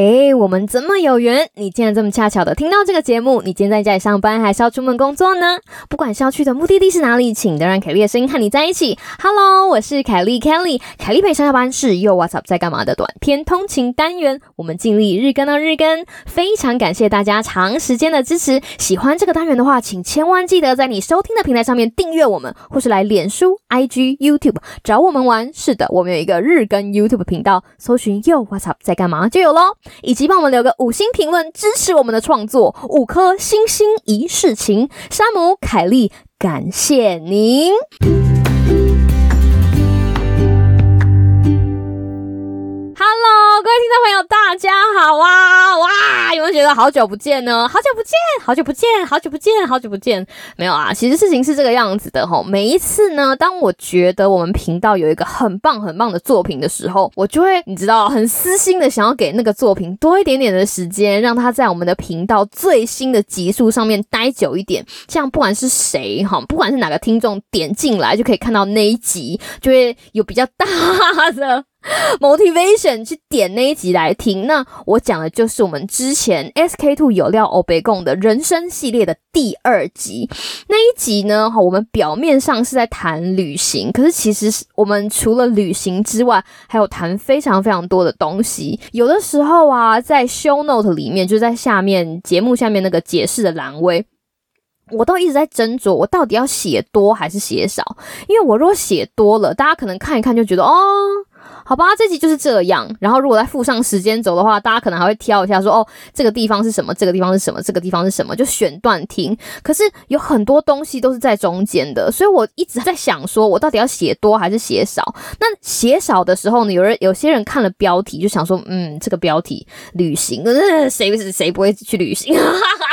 嘿，我们这么有缘，你竟然这么恰巧的听到这个节目。你今天在家里上班，还是要出门工作呢？不管是要去的目的地是哪里，请都让凯莉的声音和你在一起。Hello，我是凯莉 Kelly，凯莉陪上下班是又 What's Up 在干嘛的短篇通勤单元。我们尽力日更到日更，非常感谢大家长时间的支持。喜欢这个单元的话，请千万记得在你收听的平台上面订阅我们，或是来脸书、IG、YouTube 找我们玩。是的，我们有一个日更 YouTube 频道，搜寻又 What's Up 在干嘛就有喽。以及帮我们留个五星评论，支持我们的创作，五颗星星一世情。山姆、凯莉，感谢您。Hello，各位听众朋友，大大家好啊！哇，有没有觉得好久不见呢？好久不见，好久不见，好久不见，好久不见。没有啊，其实事情是这个样子的吼。每一次呢，当我觉得我们频道有一个很棒很棒的作品的时候，我就会你知道很私心的想要给那个作品多一点点的时间，让它在我们的频道最新的集数上面待久一点。这样不管是谁哈，不管是哪个听众点进来，就可以看到那一集，就会有比较大的。motivation 去点那一集来听，那我讲的就是我们之前 SK Two 有料欧贝贡的人生系列的第二集。那一集呢，哈，我们表面上是在谈旅行，可是其实是我们除了旅行之外，还有谈非常非常多的东西。有的时候啊，在 show note 里面，就在下面节目下面那个解释的栏位，我都一直在斟酌，我到底要写多还是写少？因为我如果写多了，大家可能看一看就觉得哦。好吧，这集就是这样。然后如果再附上时间轴的话，大家可能还会挑一下，说哦，这个地方是什么，这个地方是什么，这个地方是什么，就选段听。可是有很多东西都是在中间的，所以我一直在想，说我到底要写多还是写少？那写少的时候呢，有人有些人看了标题就想说，嗯，这个标题旅行，谁谁不会去旅行？哈哈哈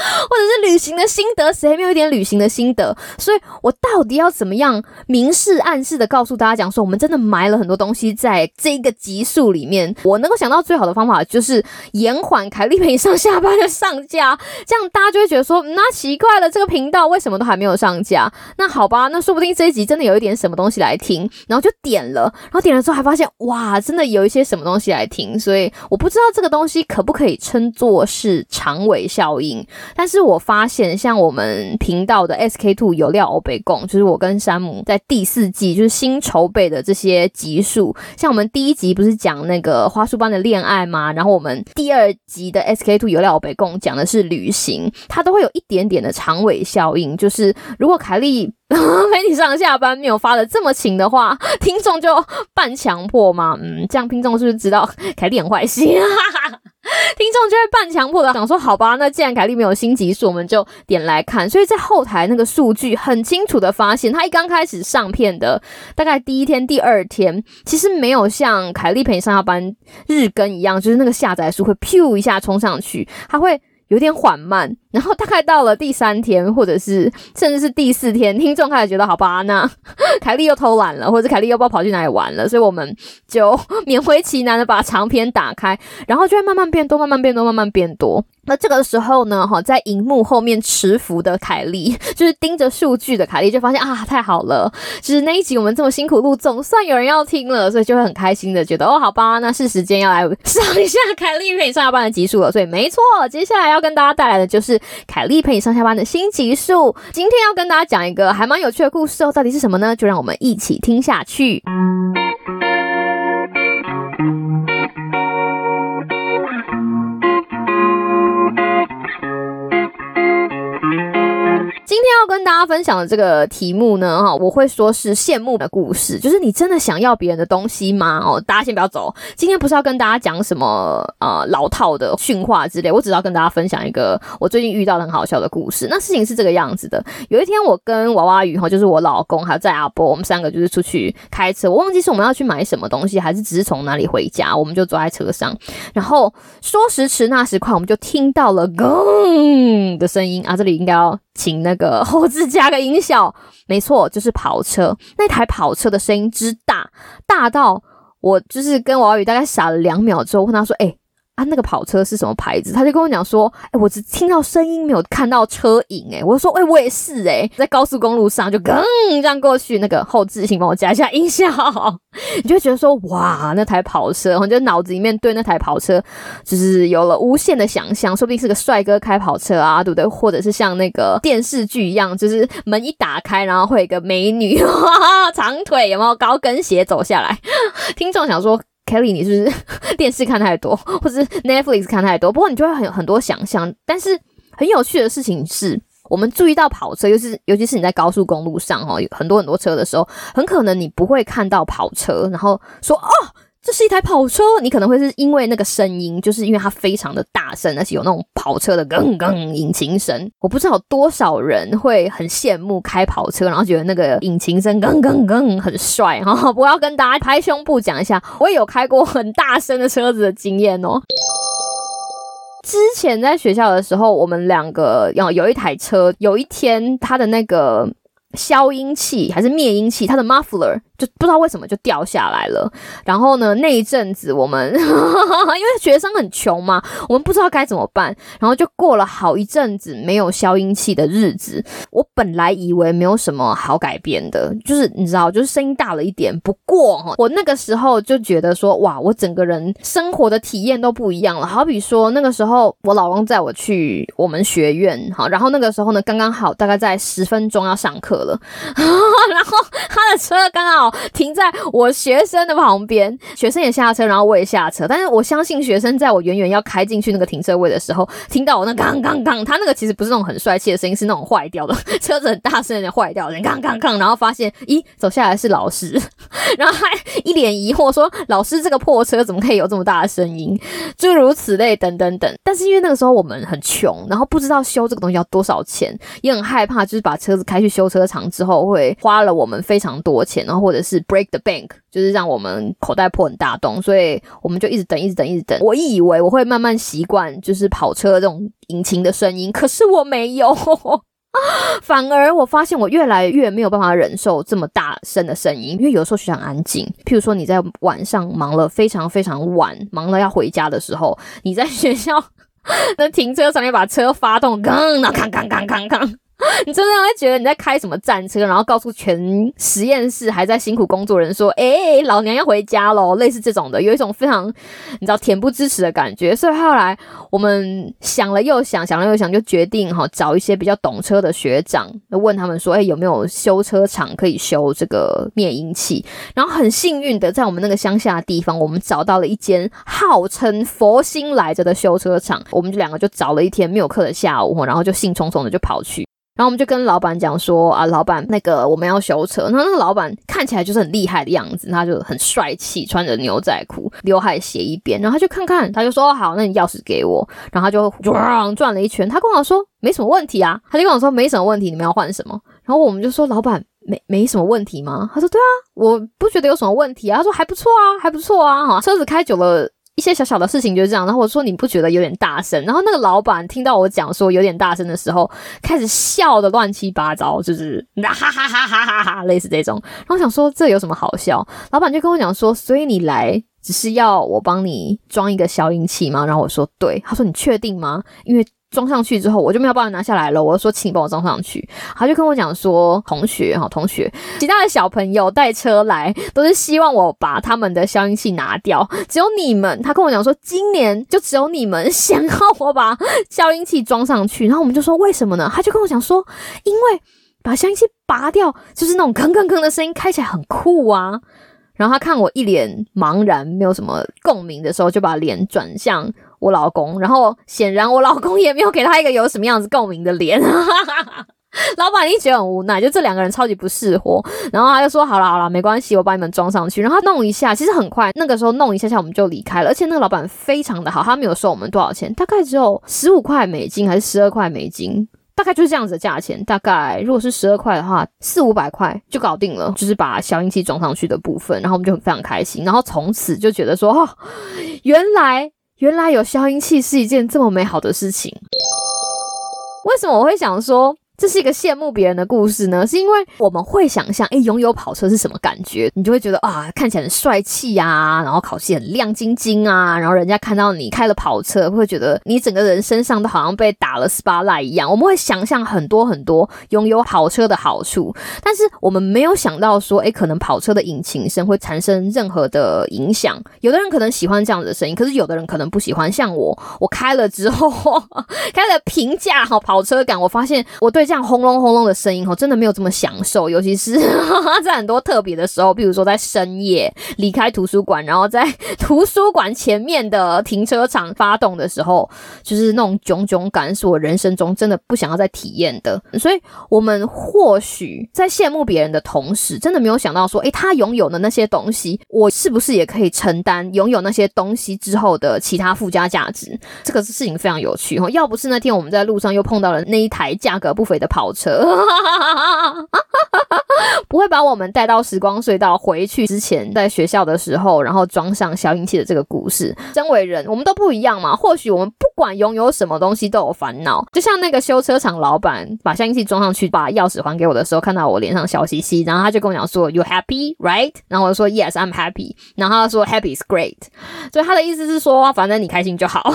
或者是旅行的心得，谁没有一点旅行的心得？所以我到底要怎么样明示暗示的告诉大家，讲说我们真的埋了很多东西在这个集数里面。我能够想到最好的方法就是延缓凯利陪上下班的上架，这样大家就会觉得说，那奇怪了，这个频道为什么都还没有上架？那好吧，那说不定这一集真的有一点什么东西来听，然后就点了，然后点了之后还发现，哇，真的有一些什么东西来听。所以我不知道这个东西可不可以称作是长尾效应。但是我发现，像我们频道的 SK Two 有料欧北贡，就是我跟山姆在第四季就是新筹备的这些集数，像我们第一集不是讲那个花束般的恋爱吗？然后我们第二集的 SK Two 有料欧北贡讲的是旅行，它都会有一点点的长尾效应，就是如果凯莉 陪你上下班没有发的这么勤的话，听众就半强迫嘛，嗯，这样听众是不是知道凯莉很坏心？就会半强迫的想说，好吧，那既然凯莉没有新集数，我们就点来看。所以在后台那个数据很清楚的发现，他一刚开始上片的大概第一天、第二天，其实没有像凯莉陪你上下班日更一样，就是那个下载数会咻一下冲上去，它会。有点缓慢，然后大概到了第三天，或者是甚至是第四天，听众开始觉得好吧，那凯莉又偷懒了，或者凯莉又不知道跑去哪里玩了，所以我们就勉为其难的把长篇打开，然后就会慢慢变多，慢慢变多，慢慢变多。那这个时候呢，哈，在荧幕后面持服的凯莉，就是盯着数据的凯莉，就发现啊，太好了，就是那一集我们这么辛苦录，总算有人要听了，所以就会很开心的觉得，哦，好吧，那是时间要来上一下凯莉陪你上下班的集数了。所以没错，接下来要跟大家带来的就是凯莉陪你上下班的新集数。今天要跟大家讲一个还蛮有趣的故事哦，到底是什么呢？就让我们一起听下去。跟大家分享的这个题目呢，哈，我会说是羡慕的故事，就是你真的想要别人的东西吗？哦，大家先不要走，今天不是要跟大家讲什么呃老套的训话之类，我只要跟大家分享一个我最近遇到很好笑的故事。那事情是这个样子的，有一天我跟娃娃鱼哈，就是我老公还有在阿波，我们三个就是出去开车，我忘记是我们要去买什么东西，还是只是从哪里回家，我们就坐在车上，然后说时迟那时快，我们就听到了咣的声音啊，这里应该要。请那个后置加个音效，没错，就是跑车。那台跑车的声音之大，大到我就是跟王宇大概傻了两秒之后，问他说：“哎。”啊，那个跑车是什么牌子？他就跟我讲说，哎，我只听到声音，没有看到车影。哎，我说，哎，我也是，哎，在高速公路上就噔这样过去。那个后置，请帮我加一下音效。你就会觉得说，哇，那台跑车，我就脑子里面对那台跑车就是有了无限的想象，说不定是个帅哥开跑车啊，对不对？或者是像那个电视剧一样，就是门一打开，然后会有一个美女，长腿，有没有高跟鞋走下来？听众想说。Kelly，你是不是 电视看太多，或者是 Netflix 看太多？不过你就会很很多想象。但是很有趣的事情是，我们注意到跑车，尤其是尤其是你在高速公路上哦，有很多很多车的时候，很可能你不会看到跑车，然后说哦。这是一台跑车，你可能会是因为那个声音，就是因为它非常的大声，而且有那种跑车的咣咣引擎声。我不知道多少人会很羡慕开跑车，然后觉得那个引擎声咣咣咣很帅哈。我要跟大家拍胸部讲一下，我也有开过很大声的车子的经验哦。之前在学校的时候，我们两个要有一台车，有一天它的那个消音器还是灭音器，它的 muffler。就不知道为什么就掉下来了。然后呢，那一阵子我们 因为学生很穷嘛，我们不知道该怎么办。然后就过了好一阵子没有消音器的日子。我本来以为没有什么好改变的，就是你知道，就是声音大了一点。不过我那个时候就觉得说，哇，我整个人生活的体验都不一样了。好比说那个时候我老公载我去我们学院，好，然后那个时候呢，刚刚好大概在十分钟要上课了，然后他的车刚刚好。停在我学生的旁边，学生也下车，然后我也下车。但是我相信学生在我远远要开进去那个停车位的时候，听到我那刚刚刚，他那个其实不是那种很帅气的声音，是那种坏掉的车子很大声的坏掉的，刚刚刚，然后发现，咦，走下来是老师，然后还一脸疑惑说：“老师，这个破车怎么可以有这么大的声音？”诸如此类，等等等。但是因为那个时候我们很穷，然后不知道修这个东西要多少钱，也很害怕，就是把车子开去修车厂之后会花了我们非常多钱，然后或者。是 break the bank，就是让我们口袋破很大洞，所以我们就一直等，一直等，一直等。我以为我会慢慢习惯，就是跑车这种引擎的声音，可是我没有，反而我发现我越来越没有办法忍受这么大声的声音，因为有时候学校安静。譬如说你在晚上忙了非常非常晚，忙了要回家的时候，你在学校 那停车场面把车发动，刚那康康康康康。你真的会觉得你在开什么战车，然后告诉全实验室还在辛苦工作人说：“哎，老娘要回家喽！”类似这种的，有一种非常你知道恬不知耻的感觉。所以后来我们想了又想，想了又想，就决定哈找一些比较懂车的学长，问他们说：“哎，有没有修车厂可以修这个灭音器？”然后很幸运的，在我们那个乡下的地方，我们找到了一间号称佛心来着的修车厂。我们就两个就找了一天没有课的下午，然后就兴冲冲的就跑去。然后我们就跟老板讲说啊，老板，那个我们要修车。然后那个老板看起来就是很厉害的样子，他就很帅气，穿着牛仔裤，刘海斜一边。然后他就看看，他就说好，那你钥匙给我。然后他就转了一圈，他跟我说没什么问题啊。他就跟我说没什么问题，你们要换什么？然后我们就说老板没没什么问题吗？他说对啊，我不觉得有什么问题啊。他说还不错啊，还不错啊。哈，车子开久了。一些小小的事情就是这样，然后我说你不觉得有点大声？然后那个老板听到我讲说有点大声的时候，开始笑的乱七八糟，就是哈哈哈哈哈哈，类似这种。然后想说这有什么好笑？老板就跟我讲说，所以你来只是要我帮你装一个消音器吗？然后我说对。他说你确定吗？因为。装上去之后，我就没有办法拿下来了。我说，请你帮我装上去。他就跟我讲说，同学哈，同学，其他的小朋友带车来都是希望我把他们的消音器拿掉，只有你们，他跟我讲说，今年就只有你们想要我把消音器装上去。然后我们就说，为什么呢？他就跟我讲说，因为把消音器拔掉，就是那种吭吭吭的声音，开起来很酷啊。然后他看我一脸茫然，没有什么共鸣的时候，就把脸转向。我老公，然后显然我老公也没有给他一个有什么样子共鸣的脸，老板一直很无奈，就这两个人超级不适合。然后他就说：“好了好了，没关系，我把你们装上去。”然后他弄一下，其实很快，那个时候弄一下下我们就离开了。而且那个老板非常的好，他没有收我们多少钱，大概只有十五块美金还是十二块美金。大概就是这样子的价钱，大概如果是十二块的话，四五百块就搞定了，就是把消音器装上去的部分，然后我们就非常开心，然后从此就觉得说，哦，原来原来有消音器是一件这么美好的事情。为什么我会想说？这是一个羡慕别人的故事呢，是因为我们会想象，哎，拥有跑车是什么感觉？你就会觉得啊，看起来很帅气呀，然后考气很亮晶晶啊，然后人家看到你开了跑车，会觉得你整个人身上都好像被打了 SPA 一样。我们会想象很多很多拥有跑车的好处，但是我们没有想到说，哎，可能跑车的引擎声会产生任何的影响。有的人可能喜欢这样子的声音，可是有的人可能不喜欢。像我，我开了之后，开了平价哈跑车感，我发现我对。像轰隆轰隆的声音哦，真的没有这么享受，尤其是在很多特别的时候，比如说在深夜离开图书馆，然后在图书馆前面的停车场发动的时候，就是那种炯炯感，是我人生中真的不想要再体验的。所以，我们或许在羡慕别人的同时，真的没有想到说，诶，他拥有的那些东西，我是不是也可以承担拥有那些东西之后的其他附加价值？这个事情非常有趣哦。要不是那天我们在路上又碰到了那一台价格不菲。的跑车 不会把我们带到时光隧道回去之前，在学校的时候，然后装上消音器的这个故事。身为人，我们都不一样嘛。或许我们不不管拥有什么东西都有烦恼，就像那个修车厂老板把消音器装上去，把钥匙还给我的时候，看到我脸上笑嘻嘻，然后他就跟我讲说：“You happy, right？” 然后我就说：“Yes, I'm happy。”然后他说：“Happy is great。”所以他的意思是说，反正你开心就好。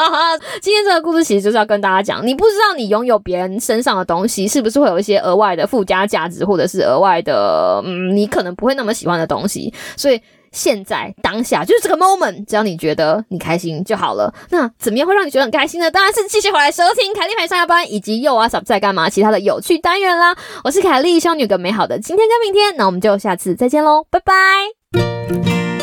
今天这个故事其实就是要跟大家讲，你不知道你拥有别人身上的。东西是不是会有一些额外的附加价值，或者是额外的，嗯，你可能不会那么喜欢的东西？所以现在当下就是这个 moment，只要你觉得你开心就好了。那怎么样会让你觉得很开心呢？当然是继续回来收听凯丽陪上下班，以及又啊小在干嘛其他的有趣单元啦。我是凯丽，希望你有个美好的今天跟明天。那我们就下次再见喽，拜拜。